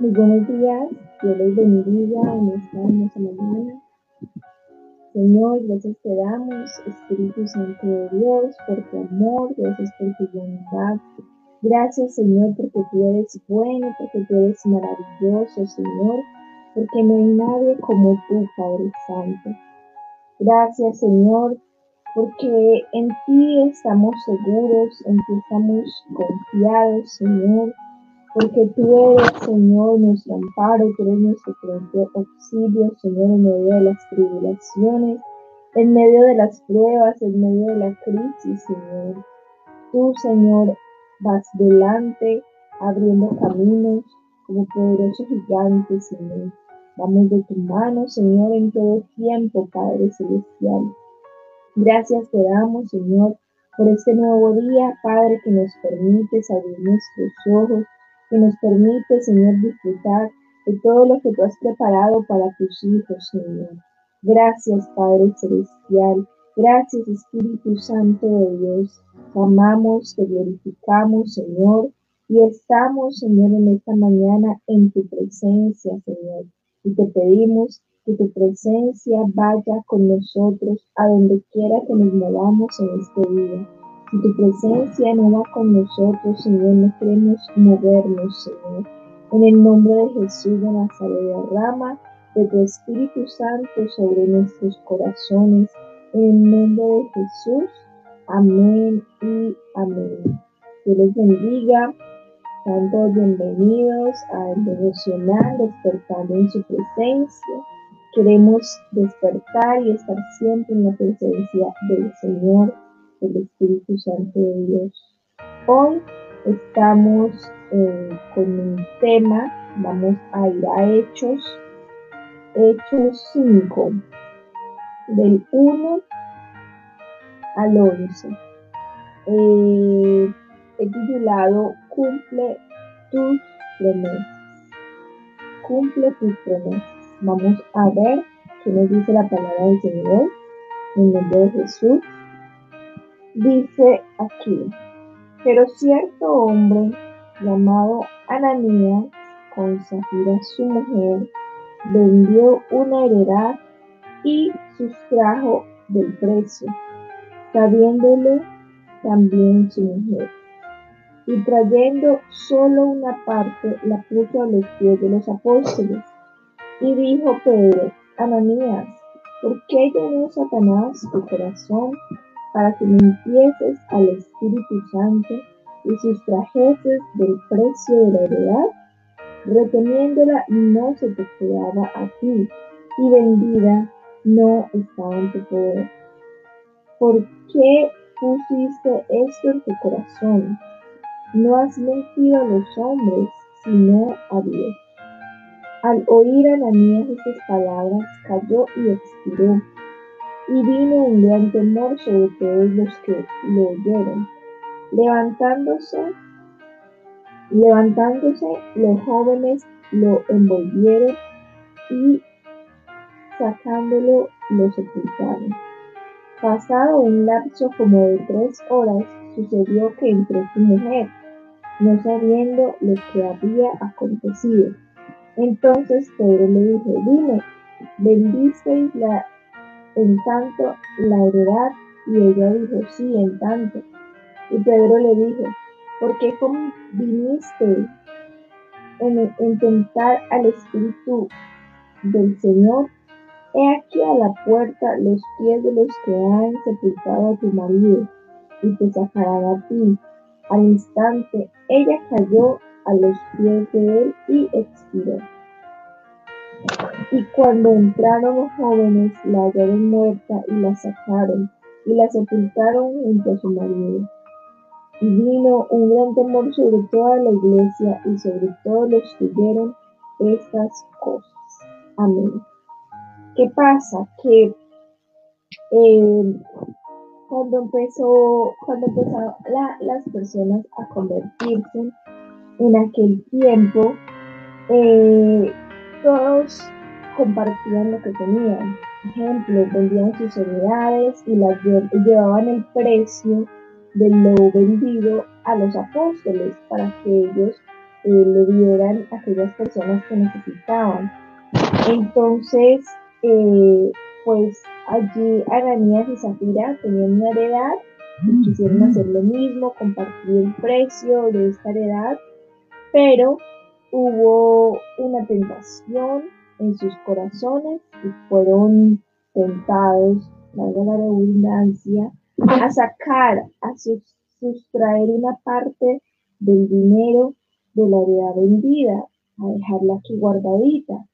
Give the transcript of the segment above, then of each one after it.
Muy buenos días, Dios les bendiga en esta hermosa mañana. Señor, gracias te damos, Espíritu Santo de Dios, por tu amor, gracias por tu bondad. Gracias, Señor, porque tú eres bueno, porque tú eres maravilloso, Señor, porque no hay nadie como tú, Padre Santo. Gracias, Señor, porque en ti estamos seguros, en ti estamos confiados, Señor porque tú eres, Señor, nuestro amparo, tú eres nuestro pronto auxilio, Señor, en medio de las tribulaciones, en medio de las pruebas, en medio de la crisis, Señor. Tú, Señor, vas delante, abriendo caminos como poderoso gigante, Señor. Vamos de tu mano, Señor, en todo tiempo, Padre Celestial. Gracias te damos, Señor, por este nuevo día, Padre, que nos permite abrir nuestros ojos que nos permite, Señor, disfrutar de todo lo que tú has preparado para tus hijos, Señor. Gracias, Padre Celestial. Gracias, Espíritu Santo de Dios. Te amamos, te glorificamos, Señor, y estamos, Señor, en esta mañana en tu presencia, Señor. Y te pedimos que tu presencia vaya con nosotros a donde quiera que nos movamos en este día. Tu presencia no va con nosotros, Señor, no queremos movernos, Señor. En el nombre de Jesús de Nazaret, derrama de tu Espíritu Santo sobre nuestros corazones. En el nombre de Jesús. Amén y amén. Dios les bendiga. Sean todos bienvenidos al devocional despertando en su presencia. Queremos despertar y estar siempre en la presencia del Señor el Espíritu Santo de Dios. Hoy estamos eh, con un tema, vamos a ir a Hechos, Hechos 5, del 1 al 11. Eh, titulado Cumple tus promesas. Cumple tus promesas. Vamos a ver qué nos dice la palabra del Señor en nombre de Jesús. Dice aquí, pero cierto hombre llamado Ananías, con Zafira su mujer, vendió una heredad y sustrajo del precio, sabiéndolo también su mujer. Y trayendo solo una parte, la puso a los pies de los apóstoles. Y dijo Pedro, Ananías, ¿por qué llenó Satanás tu corazón para que empieces al Espíritu Santo y sustrajeses del precio de la heredad, reteniéndola no se te quedaba a ti, y vendida no estaba en tu poder. ¿Por qué pusiste esto en tu corazón? No has mentido a los hombres, sino a Dios. Al oír Ananías estas palabras, cayó y expiró y vino un gran temor sobre todos los que lo oyeron. Levantándose, levantándose, los jóvenes lo envolvieron y sacándolo lo sepultaron. Pasado un lapso como de tres horas, sucedió que entró su mujer, no sabiendo lo que había acontecido. Entonces Pedro le dijo, dime, ¿bendisteis la en tanto la heredad? Y ella dijo, sí, en tanto. Y Pedro le dijo, ¿por qué viniste en, en tentar al Espíritu del Señor? He aquí a la puerta los pies de los que han sepultado a tu marido, y te sacarán a ti. Al instante ella cayó a los pies de él y expiró. Y cuando entraron los jóvenes, la hallaron muerta y la sacaron y la sepultaron junto a su marido. Y vino un gran temor sobre toda la iglesia y sobre todos los que vieron estas cosas. Amén. ¿Qué pasa? Que eh, cuando empezó, cuando empezaron las personas a convertirse en aquel tiempo, eh, todos compartían lo que tenían. Ejemplo, vendían sus heredades y las llevaban el precio de lo vendido a los apóstoles para que ellos eh, le dieran a aquellas personas que necesitaban. Entonces, eh, pues allí Ananías y Zafira tenían una heredad y quisieron hacer lo mismo, compartir el precio de esta heredad, pero hubo una tentación en sus corazones y fueron tentados, valga la redundancia, a sacar, a sustraer una parte del dinero de la heredad vendida, a dejarla aquí guardadita.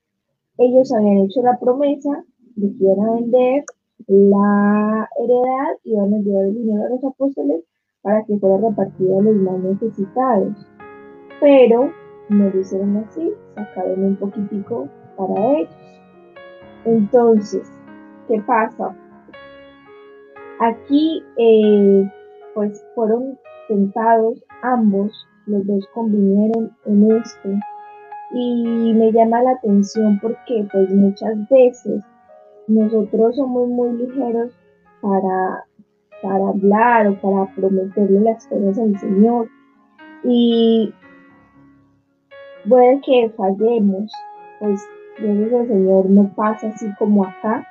Ellos habían hecho la promesa de que iban a vender la heredad y iban a llevar el dinero a los apóstoles para que fuera repartido a los más necesitados. Pero no lo hicieron así, sacaron un poquitico para ellos. Entonces, ¿qué pasa? Aquí, eh, pues fueron tentados ambos, los dos convinieron en esto. Y me llama la atención porque pues muchas veces nosotros somos muy ligeros para, para hablar o para prometerle las cosas al Señor. Y puede que fallemos, pues Dios el Señor no pasa así como acá,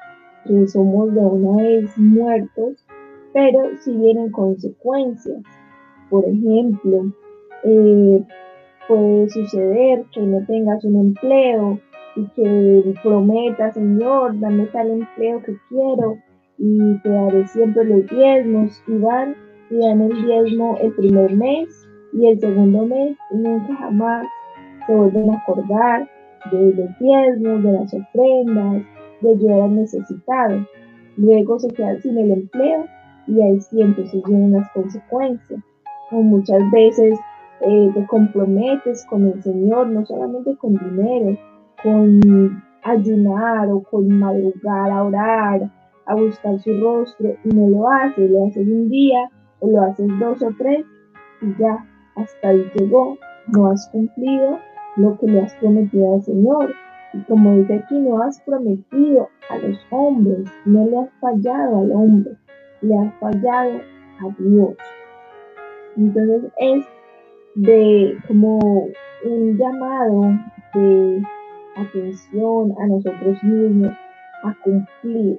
que somos de una vez muertos, pero si vienen consecuencias. Por ejemplo, eh, puede suceder que no tengas un empleo y que prometas, Señor, dame tal empleo que quiero y te daré siempre los diezmos y van y dan el diezmo el primer mes y el segundo mes y nunca jamás se vuelven a acordar de los diezmos, de las ofrendas, de ayudar necesitado. Luego se quedan sin el empleo y ahí sí entonces vienen las consecuencias. O muchas veces eh, te comprometes con el Señor, no solamente con dinero, con ayunar o con madrugar a orar, a buscar su rostro y no lo haces, lo haces un día o lo haces dos o tres y ya hasta ahí llegó, no has cumplido lo que le has prometido al Señor. Y como dice aquí, no has prometido a los hombres, no le has fallado al hombre, le has fallado a Dios. Entonces es de como un llamado de atención a nosotros mismos a cumplir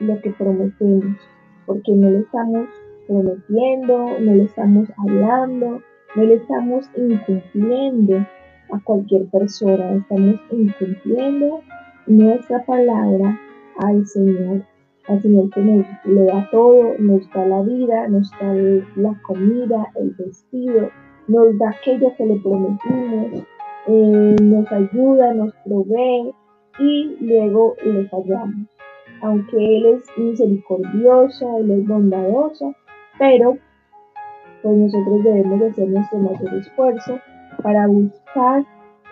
lo que prometemos, porque no le estamos prometiendo, no le estamos hablando, no le estamos incumpliendo a cualquier persona, estamos incumpliendo nuestra palabra al Señor, al Señor que nos le da todo, nos da la vida, nos da la comida, el vestido, nos da aquello que le prometimos, eh, nos ayuda, nos provee y luego le fallamos. Aunque Él es misericordioso, Él es bondadoso, pero pues nosotros debemos de hacer nuestro mayor esfuerzo para buscar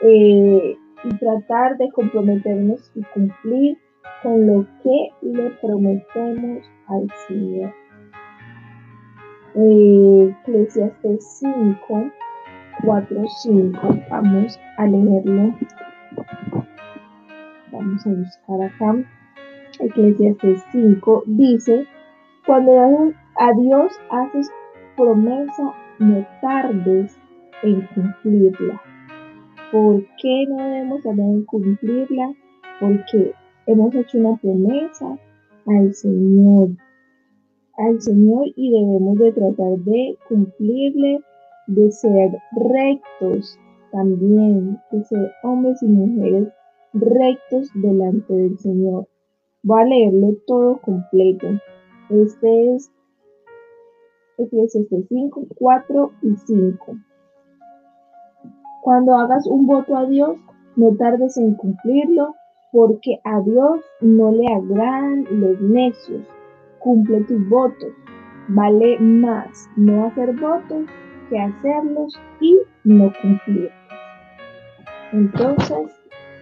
eh, y tratar de comprometernos y cumplir con lo que le prometemos al Señor. Eh, Eclesiastes 5, 4, 5. Vamos a leerlo. Vamos a buscar acá. Eclesiastes 5 dice, cuando a Dios haces promesa, no tardes en cumplirla. ¿Por qué no debemos tardar en cumplirla? Porque hemos hecho una promesa al Señor, al Señor y debemos de tratar de cumplirle de ser rectos también, de ser hombres y mujeres rectos delante del Señor. Voy a leerlo todo completo. Este es Eclesiastes 5, 4 y 5. Cuando hagas un voto a Dios, no tardes en cumplirlo, porque a Dios no le agradan los necios. Cumple tus votos. Vale más no hacer votos hacerlos y no cumplirlos. Entonces,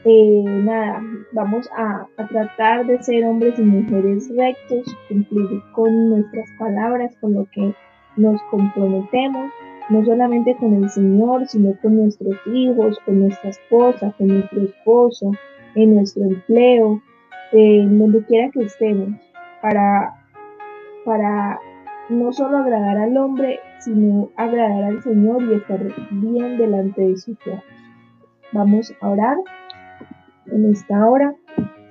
eh, nada, vamos a, tratar de ser hombres y mujeres rectos, cumplir con nuestras palabras, con lo que nos comprometemos, no solamente con el Señor, sino con nuestros hijos, con nuestra esposa, con nuestro esposo, en nuestro empleo, en donde quiera que estemos, para, para no solo agradar al hombre, sino agradar al Señor y estar bien delante de su trono. Vamos a orar en esta hora.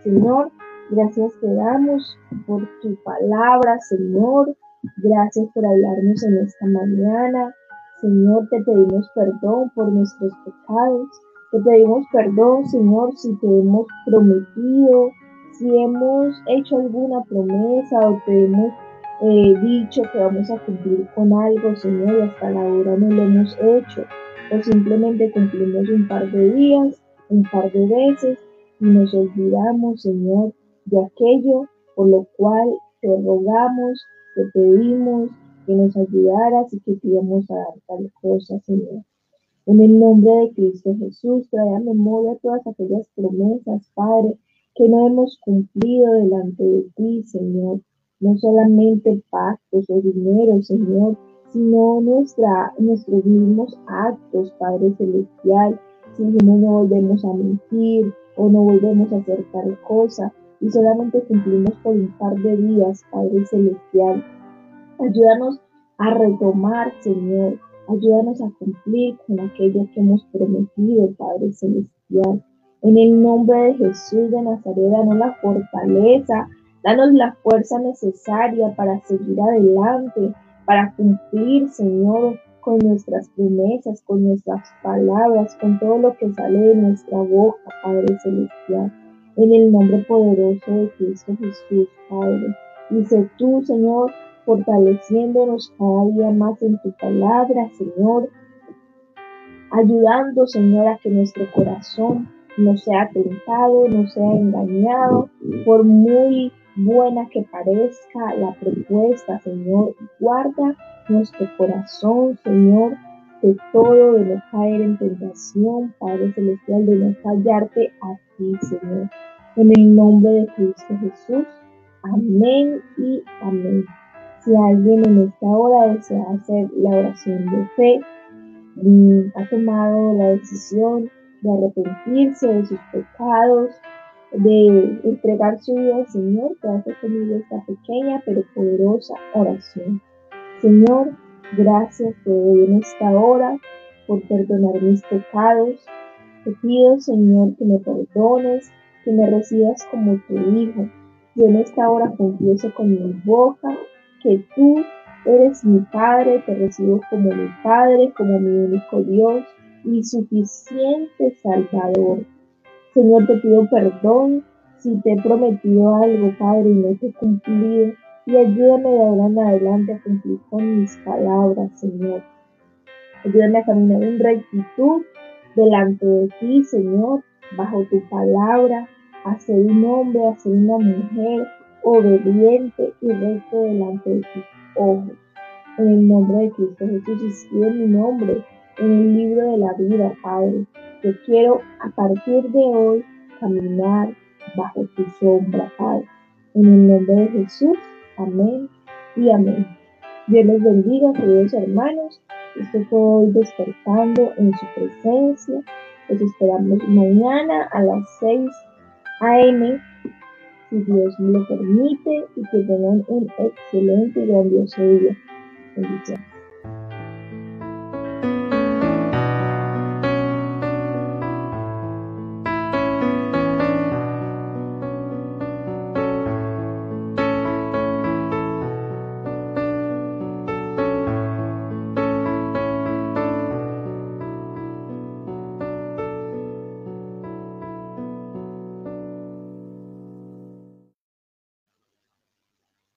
Señor, gracias te damos por tu palabra, Señor. Gracias por hablarnos en esta mañana. Señor, te pedimos perdón por nuestros pecados. Te pedimos perdón, Señor, si te hemos prometido, si hemos hecho alguna promesa o te hemos eh, dicho que vamos a cumplir con algo, Señor, y hasta la hora no lo hemos hecho. O simplemente cumplimos un par de días, un par de veces y nos olvidamos, Señor, de aquello por lo cual te rogamos, te pedimos que nos ayudaras y que te íbamos a dar tal cosa, Señor. En el nombre de Cristo Jesús, trae a memoria todas aquellas promesas, Padre, que no hemos cumplido delante de ti, Señor no solamente pactos o dinero, Señor, sino nuestra, nuestros mismos actos, Padre Celestial. Si no, no volvemos a mentir o no volvemos a hacer tal cosa y solamente cumplimos por un par de días, Padre Celestial. Ayúdanos a retomar, Señor. Ayúdanos a cumplir con aquello que hemos prometido, Padre Celestial. En el nombre de Jesús de Nazaret, danos la fortaleza Danos la fuerza necesaria para seguir adelante, para cumplir, Señor, con nuestras promesas, con nuestras palabras, con todo lo que sale de nuestra boca, Padre Celestial. En el nombre poderoso de Cristo Jesús, Padre. Dice tú, Señor, fortaleciéndonos cada día más en tu palabra, Señor. Ayudando, Señor, a que nuestro corazón no sea tentado, no sea engañado por muy buena que parezca la propuesta, Señor. Guarda nuestro corazón, Señor, de todo, de no caer en tentación, Padre Celestial, de no fallarte a ti, Señor. En el nombre de Cristo Jesús. Amén y amén. Si alguien en esta hora desea hacer la oración de fe, mm, ha tomado la decisión de arrepentirse de sus pecados, de entregar su vida al Señor, que hace conmigo esta pequeña pero poderosa oración. Señor, gracias te doy en esta hora por perdonar mis pecados. Te pido, Señor, que me perdones, que me recibas como tu Hijo. Yo en esta hora confieso con mi boca que tú eres mi Padre, te recibo como mi Padre, como mi único Dios y suficiente Salvador. Señor, te pido perdón si te he prometido algo, Padre, y no te he cumplido. Y ayúdame de ahora en adelante a cumplir con mis palabras, Señor. Ayúdame a caminar en rectitud delante de ti, Señor, bajo tu palabra, a ser un hombre, a ser una mujer obediente y recto delante de tus ojos. En el nombre de Cristo Jesús, escribe mi nombre en el libro de la vida, Padre. Yo quiero a partir de hoy caminar bajo tu sombra, Padre. En el nombre de Jesús, amén y amén. Dios les bendiga, queridos hermanos. Estoy hoy despertando en su presencia. Los esperamos mañana a las 6 a.m. Si Dios lo permite y que tengan un excelente y grandioso día. Bendiciones.